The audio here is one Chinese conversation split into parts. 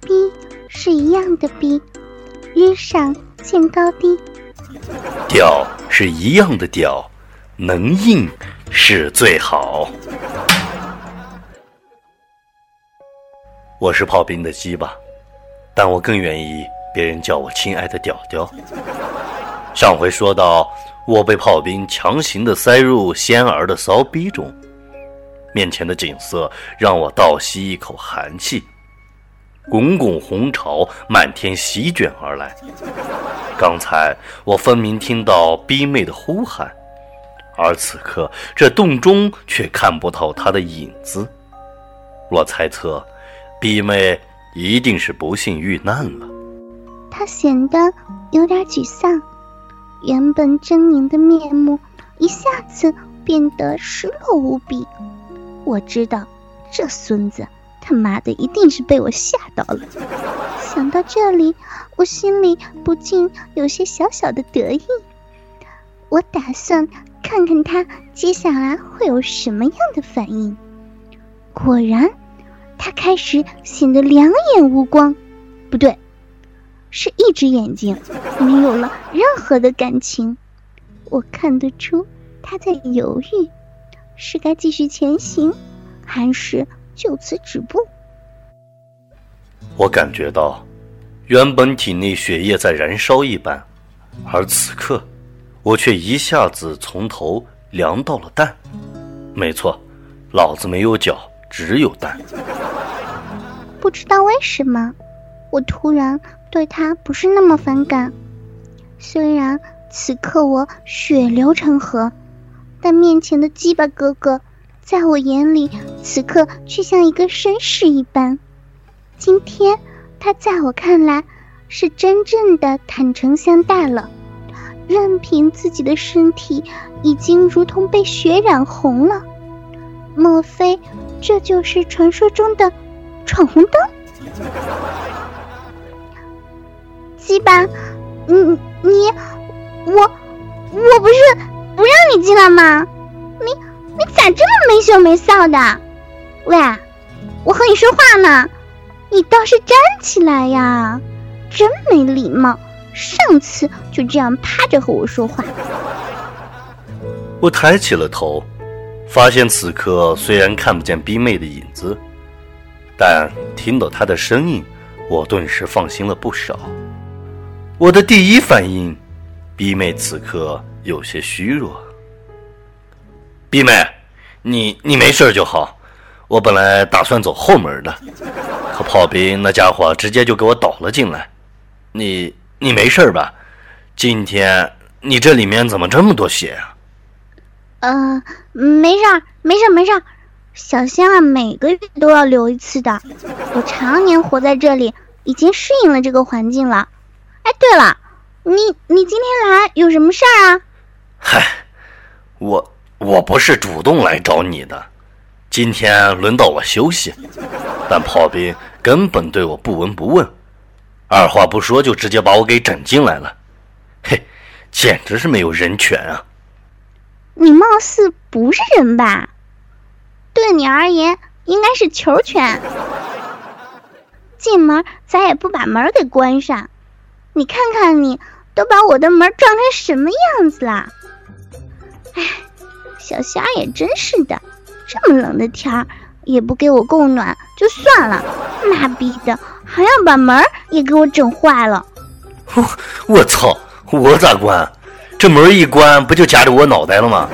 逼是一样的逼，约上见高低。屌是一样的屌，能硬是最好。我是炮兵的鸡巴，但我更愿意别人叫我亲爱的屌屌。上回说到，我被炮兵强行的塞入仙儿的骚逼中，面前的景色让我倒吸一口寒气。滚滚红潮漫天席卷而来。刚才我分明听到逼妹的呼喊，而此刻这洞中却看不到她的影子。我猜测，逼妹一定是不幸遇难了。她显得有点沮丧，原本狰狞的面目一下子变得失落无比。我知道，这孙子。他妈的，一定是被我吓到了。想到这里，我心里不禁有些小小的得意。我打算看看他接下来会有什么样的反应。果然，他开始显得两眼无光，不对，是一只眼睛没有了任何的感情。我看得出他在犹豫，是该继续前行，还是？就此止步。我感觉到，原本体内血液在燃烧一般，而此刻，我却一下子从头凉到了蛋。没错，老子没有脚，只有蛋。不知道为什么，我突然对他不是那么反感。虽然此刻我血流成河，但面前的鸡巴哥哥。在我眼里，此刻却像一个绅士一般。今天，他在我看来是真正的坦诚相待了，任凭自己的身体已经如同被血染红了。莫非这就是传说中的闯红灯？鸡巴，你你我我不是不让你进来吗？你。咋这么没羞没臊的？喂，我和你说话呢，你倒是站起来呀！真没礼貌，上次就这样趴着和我说话。我抬起了头，发现此刻虽然看不见逼妹的影子，但听到她的声音，我顿时放心了不少。我的第一反应，逼妹此刻有些虚弱。弟妹，你你没事就好。我本来打算走后门的，可炮兵那家伙直接就给我倒了进来。你你没事吧？今天你这里面怎么这么多血啊？呃，没事儿，没事儿，没事儿。小仙啊每个月都要流一次的。我常年活在这里，已经适应了这个环境了。哎，对了，你你今天来有什么事儿啊？嗨，我。我不是主动来找你的，今天轮到我休息，但炮兵根本对我不闻不问，二话不说就直接把我给整进来了，嘿，简直是没有人权啊！你貌似不是人吧？对你而言应该是球权。进门咋也不把门给关上？你看看你，都把我的门撞成什么样子了？哎。小虾也真是的，这么冷的天儿也不给我供暖就算了，妈逼的还要把门也给我整坏了！我我操，我咋关？这门一关不就夹着我脑袋了吗？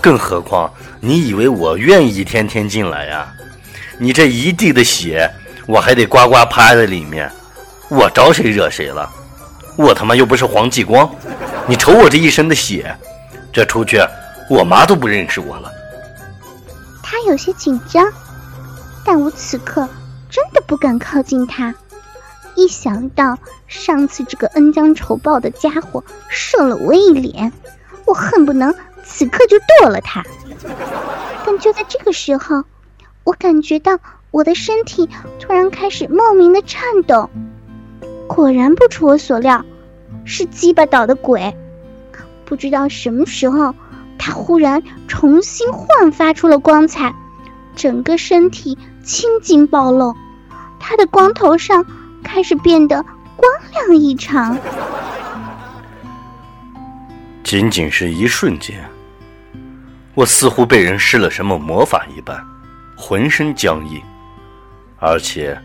更何况你以为我愿意天天进来呀？你这一地的血，我还得呱呱趴在里面，我招谁惹谁了？我他妈又不是黄继光，你瞅我这一身的血，这出去。我妈都不认识我了。他有些紧张，但我此刻真的不敢靠近他。一想到上次这个恩将仇报的家伙射了我一脸，我恨不能此刻就剁了他。但就在这个时候，我感觉到我的身体突然开始莫名的颤抖。果然不出我所料，是鸡巴捣的鬼。不知道什么时候。他忽然重新焕发出了光彩，整个身体青筋暴露。他的光头上开始变得光亮异常。仅仅是一瞬间，我似乎被人施了什么魔法一般，浑身僵硬，而且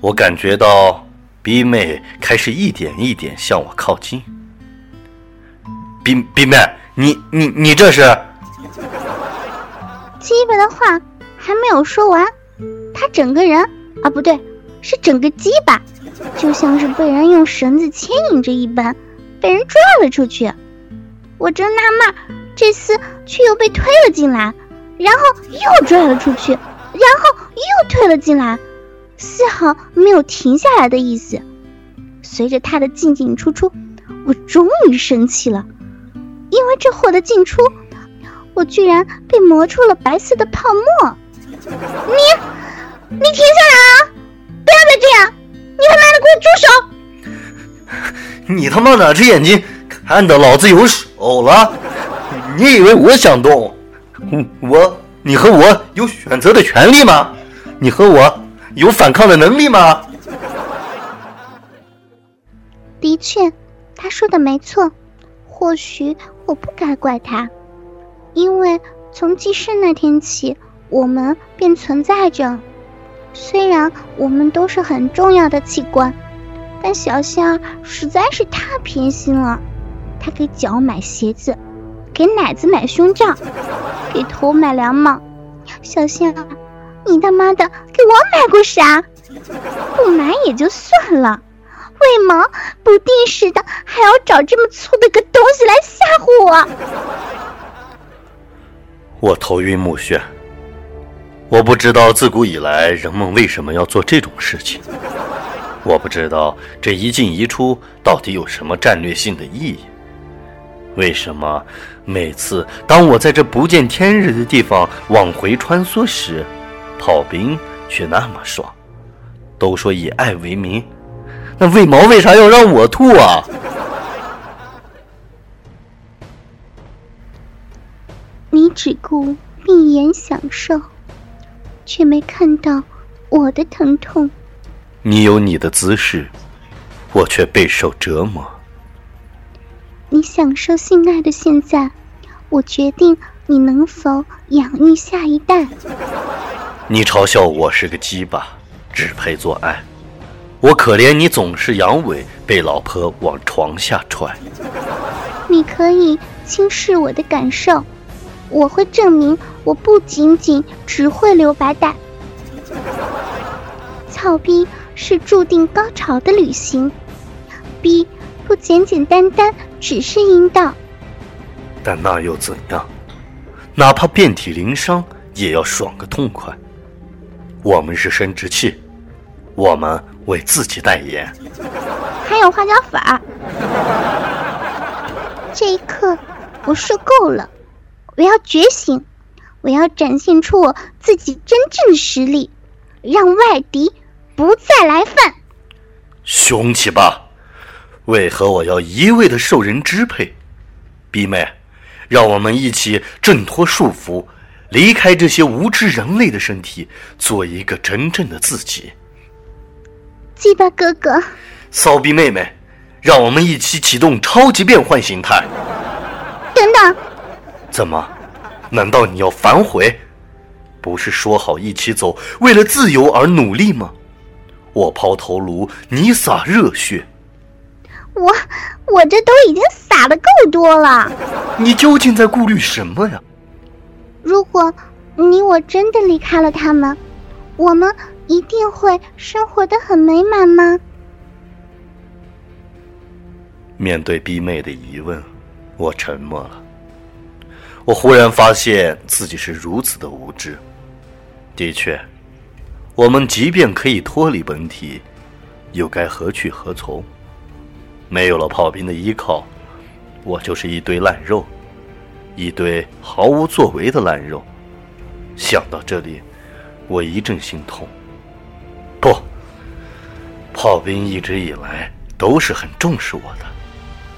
我感觉到 B 妹开始一点一点向我靠近。冰冰妹，你你你这是？鸡巴的话还没有说完，他整个人啊不对，是整个鸡巴，就像是被人用绳子牵引着一般，被人拽了出去。我正纳闷，这次却又被推了进来，然后又拽了出去，然后又推了进来，丝毫没有停下来的意思。随着他的进进出出，我终于生气了，因为这货的进出，我居然被磨出了白色的泡沫。你，你停下来啊！不要再这样！你他妈的给我住手！你他妈哪只眼睛看到老子有手？哦了，你以为我想动？我，你和我有选择的权利吗？你和我有反抗的能力吗？的确，他说的没错。或许我不该怪他，因为从记事那天起，我们便存在着。虽然我们都是很重要的器官，但小象实在是太偏心了。他给脚买鞋子，给奶子买胸罩，给头买凉帽。小象，你他妈的给我买过啥？不买也就算了，为毛不定时的还要找这么粗的个东西来吓唬我？我头晕目眩，我不知道自古以来人们为什么要做这种事情，我不知道这一进一出到底有什么战略性的意义。为什么每次当我在这不见天日的地方往回穿梭时，炮兵却那么爽？都说以爱为名，那为毛为啥要让我吐啊？你只顾闭眼享受，却没看到我的疼痛。你有你的姿势，我却备受折磨。你享受性爱的现在，我决定你能否养育下一代。你嘲笑我是个鸡巴，只配做爱。我可怜你总是阳痿，被老婆往床下踹。你可以轻视我的感受，我会证明我不仅仅只会留白带。操逼是注定高潮的旅行，逼。不简简单单只是阴道，但那又怎样？哪怕遍体鳞伤，也要爽个痛快。我们是生殖器，我们为自己代言。还有花椒粉儿。这一刻，我受够了，我要觉醒，我要展现出我自己真正的实力，让外敌不再来犯。雄起吧！为何我要一味的受人支配？弟妹，让我们一起挣脱束缚，离开这些无知人类的身体，做一个真正的自己。鸡巴哥哥，骚逼妹妹，让我们一起启动超级变换形态。等等，怎么？难道你要反悔？不是说好一起走，为了自由而努力吗？我抛头颅，你洒热血。我我这都已经洒的够多了，你究竟在顾虑什么呀？如果你我真的离开了他们，我们一定会生活的很美满吗？面对逼妹的疑问，我沉默了。我忽然发现自己是如此的无知。的确，我们即便可以脱离本体，又该何去何从？没有了炮兵的依靠，我就是一堆烂肉，一堆毫无作为的烂肉。想到这里，我一阵心痛。不，炮兵一直以来都是很重视我的。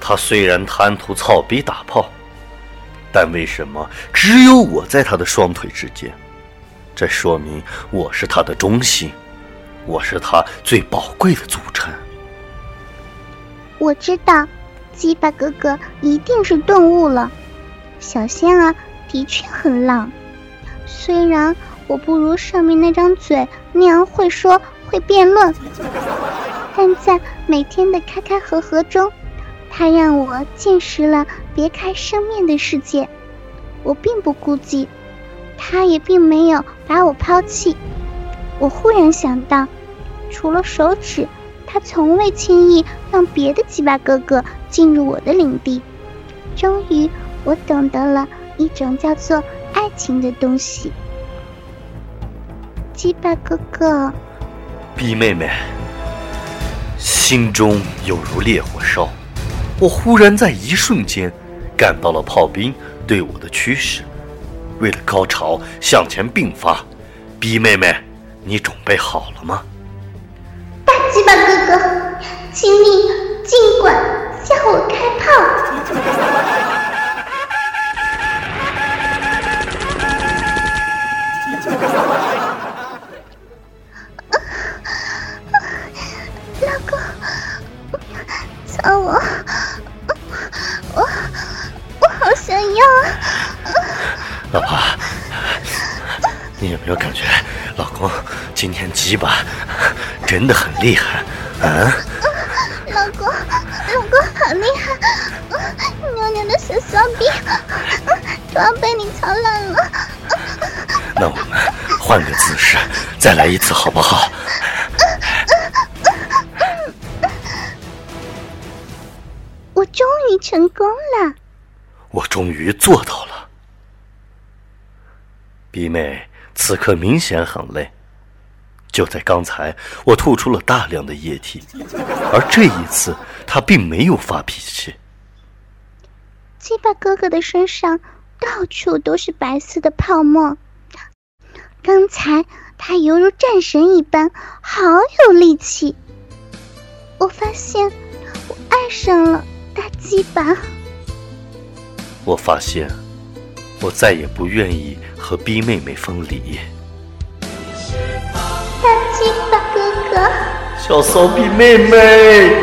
他虽然贪图操逼打炮，但为什么只有我在他的双腿之间？这说明我是他的中心，我是他最宝贵的组成。我知道，鸡巴哥哥一定是顿悟了。小仙儿的确很浪，虽然我不如上面那张嘴那样会说会辩论，但在每天的开开合合中，他让我见识了别开生面的世界。我并不孤寂，他也并没有把我抛弃。我忽然想到，除了手指，他从未轻易让别的鸡巴哥哥进入我的领地。终于。我懂得了一种叫做爱情的东西，鸡巴哥哥，逼妹妹，心中有如烈火烧。我忽然在一瞬间感到了炮兵对我的驱使，为了高潮向前并发。逼妹妹，你准备好了吗？大鸡巴哥哥，请你尽管向我开炮。你有没有感觉老公今天鸡巴真的很厉害？啊？老公，老公好厉害！妞妞的小骚逼都要被你操烂了。那我们换个姿势再来一次好不好？我终于成功了！我终于做到了。逼妹此刻明显很累。就在刚才，我吐出了大量的液体，而这一次他并没有发脾气。鸡巴哥哥的身上到处都是白色的泡沫，刚才他犹如战神一般，好有力气。我发现我爱上了大鸡巴。我发现。我再也不愿意和逼妹妹分离。大鸡巴哥哥，小骚逼妹妹。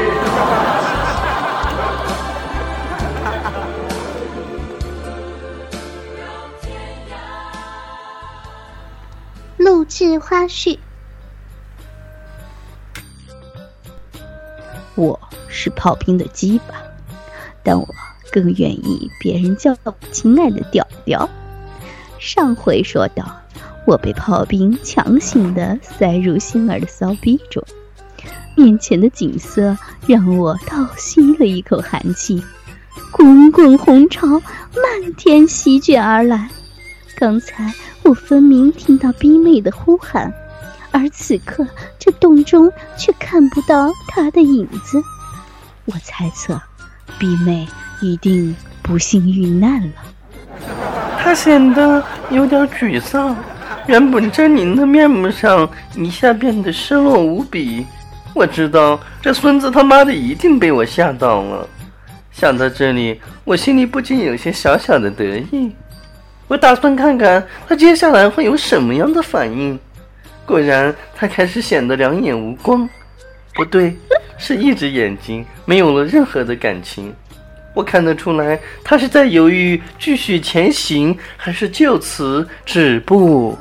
录制花絮。我是炮兵的鸡巴，但我。更愿意别人叫我亲爱的屌屌。上回说到，我被炮兵强行的塞入星儿的骚逼中，面前的景色让我倒吸了一口寒气，滚滚红潮漫天席卷而来。刚才我分明听到逼妹的呼喊，而此刻这洞中却看不到她的影子。我猜测，逼妹。一定不幸遇难了。他显得有点沮丧，原本狰狞的面目上一下变得失落无比。我知道这孙子他妈的一定被我吓到了。想到这里，我心里不禁有些小小的得意。我打算看看他接下来会有什么样的反应。果然，他开始显得两眼无光，不对，是一只眼睛没有了任何的感情。我看得出来，他是在犹豫继续前行，还是就此止步。